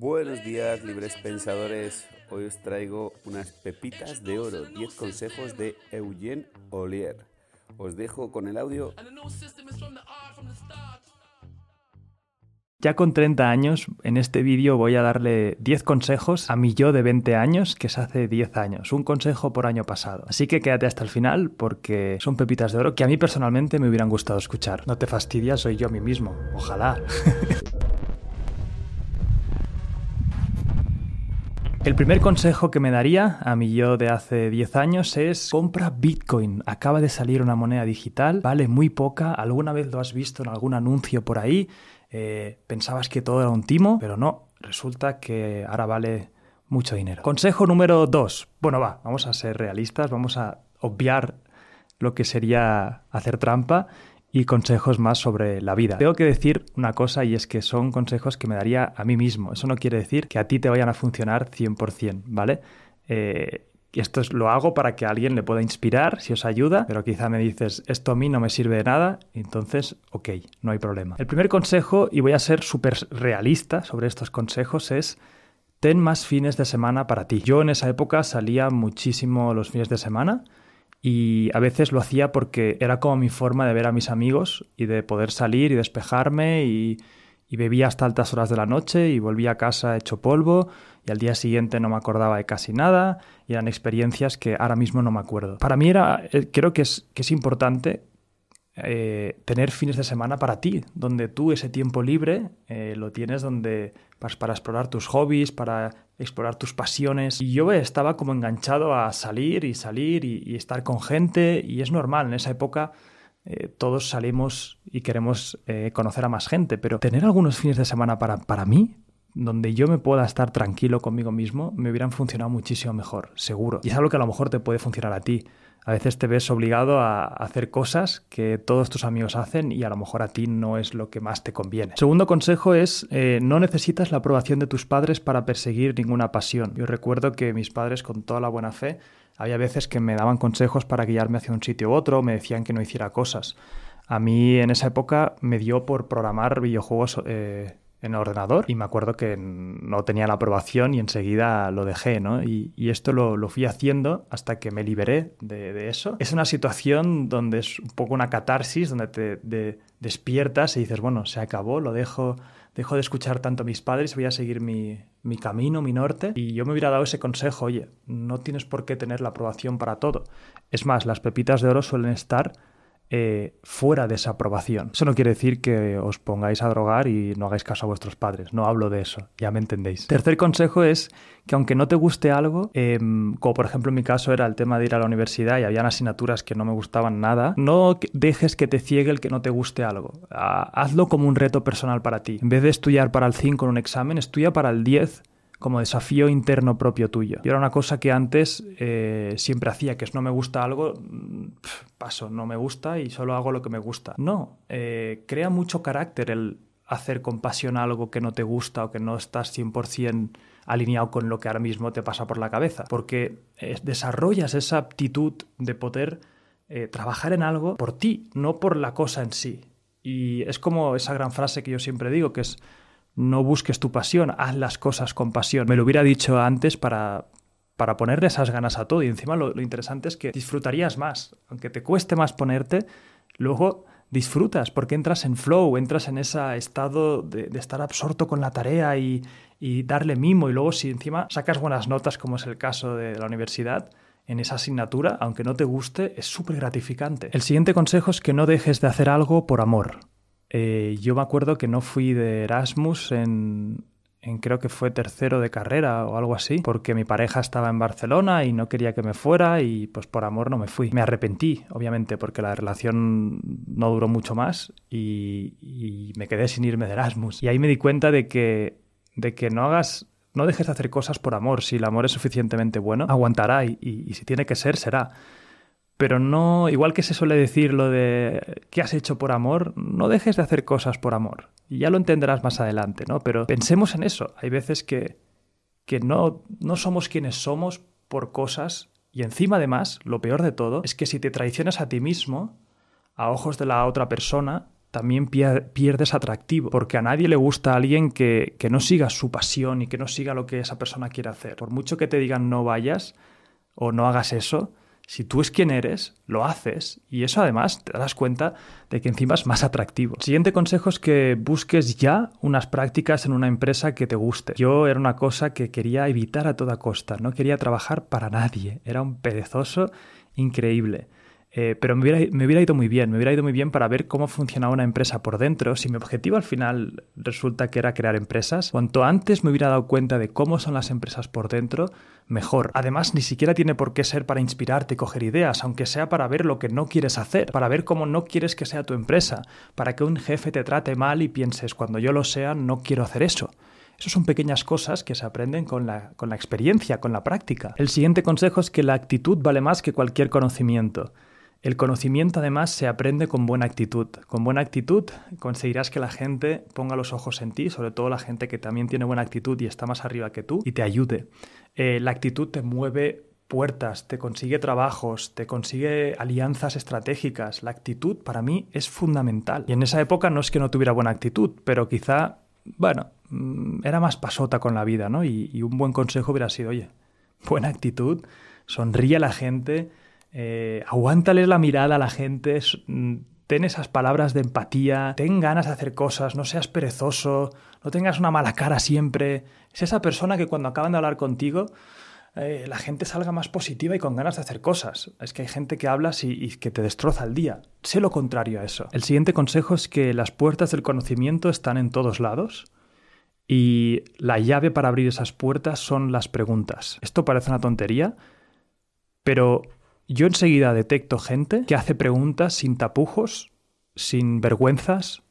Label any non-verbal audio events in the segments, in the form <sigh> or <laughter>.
Buenos días, libres pensadores. Hoy os traigo unas pepitas de oro, 10 consejos de Eugene Ollier. Os dejo con el audio. Ya con 30 años, en este vídeo voy a darle 10 consejos a mi yo de 20 años, que es hace 10 años. Un consejo por año pasado. Así que quédate hasta el final porque son pepitas de oro que a mí personalmente me hubieran gustado escuchar. No te fastidias, soy yo a mí mismo. Ojalá. <laughs> El primer consejo que me daría a mi yo de hace 10 años es compra Bitcoin. Acaba de salir una moneda digital, vale muy poca, alguna vez lo has visto en algún anuncio por ahí, eh, pensabas que todo era un timo, pero no, resulta que ahora vale mucho dinero. Consejo número 2. Bueno, va, vamos a ser realistas, vamos a obviar lo que sería hacer trampa y consejos más sobre la vida. Tengo que decir una cosa y es que son consejos que me daría a mí mismo. Eso no quiere decir que a ti te vayan a funcionar 100%, ¿vale? Eh, esto lo hago para que a alguien le pueda inspirar, si os ayuda, pero quizá me dices, esto a mí no me sirve de nada, entonces, ok, no hay problema. El primer consejo, y voy a ser súper realista sobre estos consejos, es ten más fines de semana para ti. Yo en esa época salía muchísimo los fines de semana y a veces lo hacía porque era como mi forma de ver a mis amigos y de poder salir y despejarme y, bebía hasta altas horas de la noche y volvía a casa hecho polvo y al día siguiente no me acordaba de casi nada y eran experiencias que ahora mismo no me acuerdo. Para mí era, eh, creo que es, que es importante eh, tener fines de semana para ti, donde tú ese tiempo libre eh, lo tienes donde para, para explorar tus hobbies, para explorar tus pasiones. Y yo estaba como enganchado a salir y salir y, estar con gente y es normal, en esa época eh, todos salimos y queremos conocer a más gente, pero tener algunos fines de semana para, para mí, donde yo me pueda estar tranquilo conmigo mismo, me hubieran funcionado muchísimo mejor, seguro. Y es algo que a lo mejor te puede funcionar a ti a veces te ves obligado a hacer cosas que todos tus amigos hacen y a lo mejor a ti no es lo que más te conviene. Segundo consejo es eh, no necesitas la aprobación de tus padres para perseguir ninguna pasión. Yo recuerdo que mis padres con toda la buena fe había veces que me daban consejos para guiarme hacia un sitio u otro, me decían que no hiciera cosas. A mí en esa época me dio por programar videojuegos eh, en ordenador y me acuerdo que no tenía la aprobación y enseguida lo dejé, ¿no? Y, esto lo, fui haciendo hasta que me liberé de, eso. Es una situación donde es un poco una catarsis, donde te despiertas y dices, bueno, se acabó, lo dejo, dejo de escuchar tanto a mis padres, voy a seguir mi camino, mi norte. Y yo me hubiera dado ese consejo, oye, no tienes por qué tener la aprobación para todo. Es más, las pepitas de oro suelen estar eh, fuera de esa aprobación. Eso no quiere decir que os pongáis a drogar y no hagáis caso a vuestros padres. No hablo de eso, ya me entendéis. Tercer consejo es que aunque no te guste algo, em, como por ejemplo en mi caso era el tema de ir a la universidad y habían asignaturas que no me gustaban nada, no dejes que te ciegue el que no te guste algo. Ah, hazlo como un reto personal para ti. En vez de estudiar para el 5 en un examen, estudia para el 10 como desafío interno propio tuyo. Y era una cosa que antes eh, siempre hacía, que es no me gusta algo, mm, paso, no me gusta y solo hago lo que me gusta. No, eh, crea mucho carácter el hacer con pasión algo que no te gusta o que no estás 100% alineado con lo que ahora mismo te pasa por la cabeza, porque eh, desarrollas esa aptitud de poder trabajar en algo por ti, no por la cosa en sí. Y es como esa gran frase que yo siempre digo, que es no busques tu pasión, haz las cosas con pasión. Me lo hubiera dicho antes para, para ponerle esas ganas a todo. Y encima lo, interesante es que disfrutarías más. Aunque te cueste más ponerte, luego disfrutas porque entras en flow, entras en ese estado de, estar absorto con la tarea y, y, darle mimo. Y luego si encima sacas buenas notas, como es el caso de la universidad, en esa asignatura, aunque no te guste, es súper gratificante. El siguiente consejo es que no dejes de hacer algo por amor. Eh, yo me acuerdo que no fui de Erasmus en, creo que fue tercero de carrera o algo así, porque mi pareja estaba en Barcelona y no quería que me fuera y pues por amor no me fui. Me arrepentí, obviamente, porque la relación no duró mucho más y, me quedé sin irme de Erasmus. Y ahí me di cuenta de que, de que no hagas... No dejes de hacer cosas por amor. Si el amor es suficientemente bueno, aguantará y si tiene que ser, será pero no, igual que se suele decir lo de ¿qué has hecho por amor? No dejes de hacer cosas por amor. Y ya lo entenderás más adelante, ¿no? Pero pensemos en eso. Hay veces que, que no, no somos quienes somos por cosas y encima además, lo peor de todo es que si te traicionas a ti mismo, a ojos de la otra persona, también pierdes atractivo, porque a nadie le gusta a alguien que, que no siga su pasión y que no siga lo que esa persona quiere hacer. Por mucho que te digan no vayas o no hagas eso, si tú es quien eres, lo haces y eso además te das cuenta de que encima es más atractivo. El siguiente consejo es que busques ya unas prácticas en una empresa que te guste. Yo era una cosa que quería evitar a toda costa, no quería trabajar para nadie, era un perezoso increíble. Eh, pero me hubiera, me hubiera, ido muy bien, me hubiera ido muy bien para ver cómo funcionaba una empresa por dentro. Si mi objetivo al final resulta que era crear empresas, cuanto antes me hubiera dado cuenta de cómo son las empresas por dentro, mejor. Además, ni siquiera tiene por qué ser para inspirarte y coger ideas, aunque sea para ver lo que no quieres hacer, para ver cómo no quieres que sea tu empresa, para que un jefe te trate mal y pienses, cuando yo lo sea, no quiero hacer eso. Esas son pequeñas cosas que se aprenden con la, con la experiencia, con la práctica. El siguiente consejo es que la actitud vale más que cualquier conocimiento. El conocimiento además se aprende con buena actitud. Con buena actitud conseguirás que la gente ponga los ojos en ti, sobre todo la gente que también tiene buena actitud y está más arriba que tú, y te ayude. Eh, la actitud te mueve puertas, te consigue trabajos, te consigue alianzas estratégicas. La actitud para mí es fundamental. Y en esa época no es que no tuviera buena actitud, pero quizá, bueno, mm, era más pasota con la vida, ¿no? Y, y un buen consejo hubiera sido, oye, buena actitud, sonríe a la gente, eh, aguántales la mirada a la gente, mm, ten esas palabras de empatía, ten ganas de hacer cosas, no seas perezoso, no tengas una mala cara siempre. Es esa persona que cuando acaban de hablar contigo, eh, la gente salga más positiva y con ganas de hacer cosas. Es que hay gente que hablas y, y, que te destroza el día. Sé lo contrario a eso. El siguiente consejo es que las puertas del conocimiento están en todos lados y la llave para abrir esas puertas son las preguntas. Esto parece una tontería, pero yo enseguida detecto gente que hace preguntas sin tapujos, sin vergüenzas,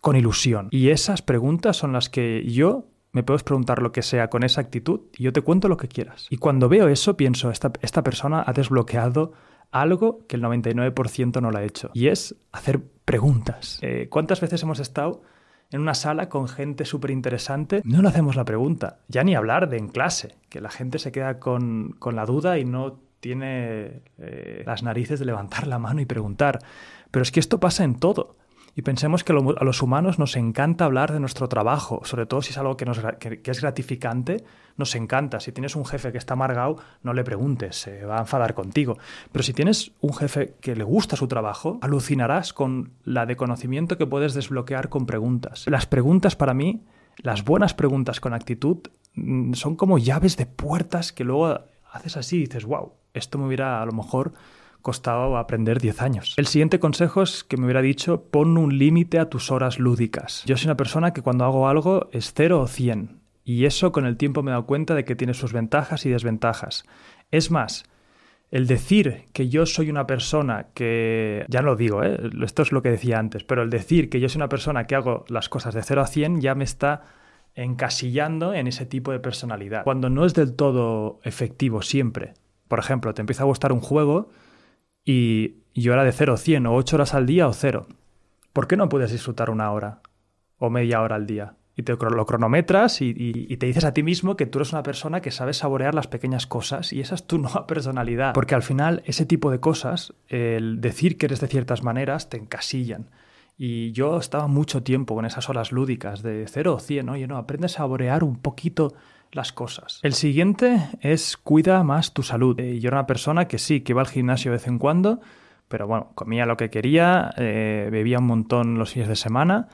con ilusión. Y esas preguntas son las que yo me puedes preguntar lo que sea con esa actitud y yo te cuento lo que quieras. Y cuando veo eso, pienso, esta, esta persona ha desbloqueado algo que el 99% no lo ha hecho. Y es hacer preguntas. Eh, ¿Cuántas veces hemos estado en una sala con gente súper interesante? No le hacemos la pregunta. Ya ni hablar de en clase, que la gente se queda con, con la duda y no tiene eh, las narices de levantar la mano y preguntar. Pero es que esto pasa en todo. Y pensemos que a los humanos nos encanta hablar de nuestro trabajo, sobre todo si es algo que, nos, que, es gratificante, nos encanta. Si tienes un jefe que está amargado, no le preguntes, se va a enfadar contigo. Pero si tienes un jefe que le gusta su trabajo, alucinarás con la de conocimiento que puedes desbloquear con preguntas. Las preguntas para mí, las buenas preguntas con actitud, mm, son como llaves de puertas que luego haces así y dices, wow, esto me hubiera a lo mejor costado aprender 10 años. El siguiente consejo es que me hubiera dicho, pon un límite a tus horas lúdicas. Yo soy una persona que cuando hago algo es 0 o 100. Y eso con el tiempo me he dado cuenta de que tiene sus ventajas y desventajas. Es más, el decir que yo soy una persona que, ya no lo digo, ¿eh? esto es lo que decía antes, pero el decir que yo soy una persona que hago las cosas de 0 a 100 ya me está encasillando en ese tipo de personalidad, cuando no es del todo efectivo siempre. Por ejemplo, te empieza a gustar un juego y yo era de 0 a 100 o 8 horas al día o 0. ¿Por qué no puedes disfrutar una hora o media hora al día? Y te lo cronometras y, te dices a ti mismo que tú eres una persona que sabe saborear las pequeñas cosas y esa es tu <laughs> nueva personalidad. Porque al final ese tipo de cosas, el decir que eres de ciertas maneras, te encasillan. Y yo estaba mucho tiempo con esas horas lúdicas de 0 o 100, oye, no, aprende a saborear un poquito las cosas. El siguiente es cuida más tu salud. Eh, yo era una persona que sí, que iba al gimnasio de vez en cuando, pero bueno, comía lo que quería, eh, bebía un montón los fines de semana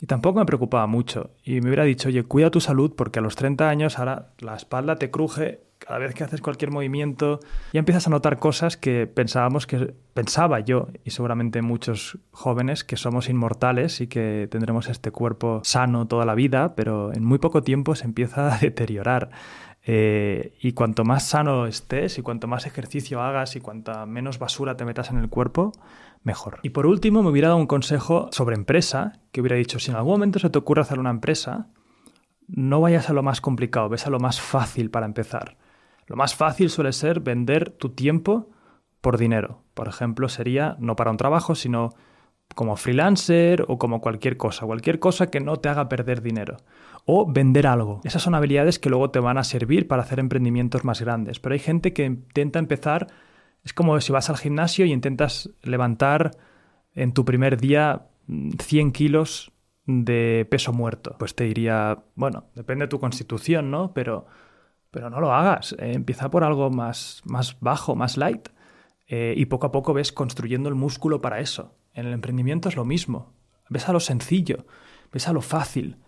y tampoco me preocupaba mucho. Y me hubiera dicho, oye, cuida tu salud porque a los 30 años ahora la espalda te cruje cada vez que haces cualquier movimiento, ya empiezas a notar cosas que pensábamos que pensaba yo y seguramente muchos jóvenes que somos inmortales y que tendremos este cuerpo sano toda la vida, pero en muy poco tiempo se empieza a deteriorar. Eh, y cuanto más sano estés y cuanto más ejercicio hagas y cuanta menos basura te metas en el cuerpo, mejor. Y por último, me hubiera dado un consejo sobre empresa, que hubiera dicho, si en algún momento se te ocurre hacer una empresa, no vayas a lo más complicado, ves a lo más fácil para empezar. Lo más fácil suele ser vender tu tiempo por dinero. Por ejemplo, sería no para un trabajo, sino como freelancer o como cualquier cosa, cualquier cosa que no te haga perder dinero. O vender algo. Esas son habilidades que luego te van a servir para hacer emprendimientos más grandes. Pero hay gente que intenta empezar, es como si vas al gimnasio y intentas levantar en tu primer día 100 kilos de peso muerto. Pues te diría, bueno, depende de tu constitución, ¿no? Pero, pero no lo hagas. Eh, empieza por algo más, más bajo, más light. Eh, y poco a poco ves construyendo el músculo para eso. En el emprendimiento es lo mismo. Ves a lo sencillo, ves a lo fácil.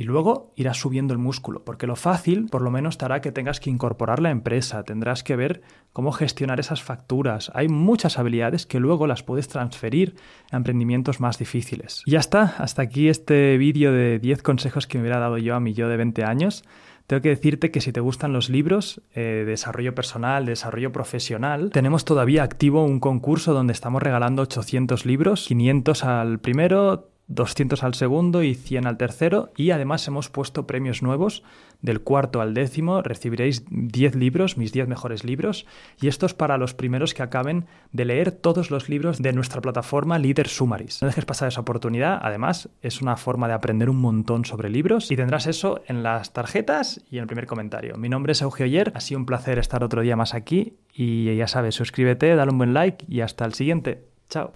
Y luego irás subiendo el músculo, porque lo fácil por lo menos te hará que tengas que incorporar la empresa, tendrás que ver cómo gestionar esas facturas. Hay muchas habilidades que luego las puedes transferir a emprendimientos más difíciles. Y ya está, hasta aquí este vídeo de 10 consejos que me hubiera dado yo a mi yo de 20 años. Tengo que decirte que si te gustan los libros, eh, desarrollo personal, desarrollo profesional, tenemos todavía activo un concurso donde estamos regalando 800 libros, 500 al primero, 200 al segundo y 100 al tercero y además hemos puesto premios nuevos del cuarto al décimo recibiréis 10 libros, mis 10 mejores libros y esto es para los primeros que acaben de leer todos los libros de nuestra plataforma Leader Summaries. No dejes pasar esa oportunidad, además es una forma de aprender un montón sobre libros y tendrás eso en las tarjetas y en el primer comentario. Mi nombre es Eugeo Yer, ha sido un placer estar otro día más aquí y ya sabes, suscríbete, dale un buen like y hasta el siguiente. Chao.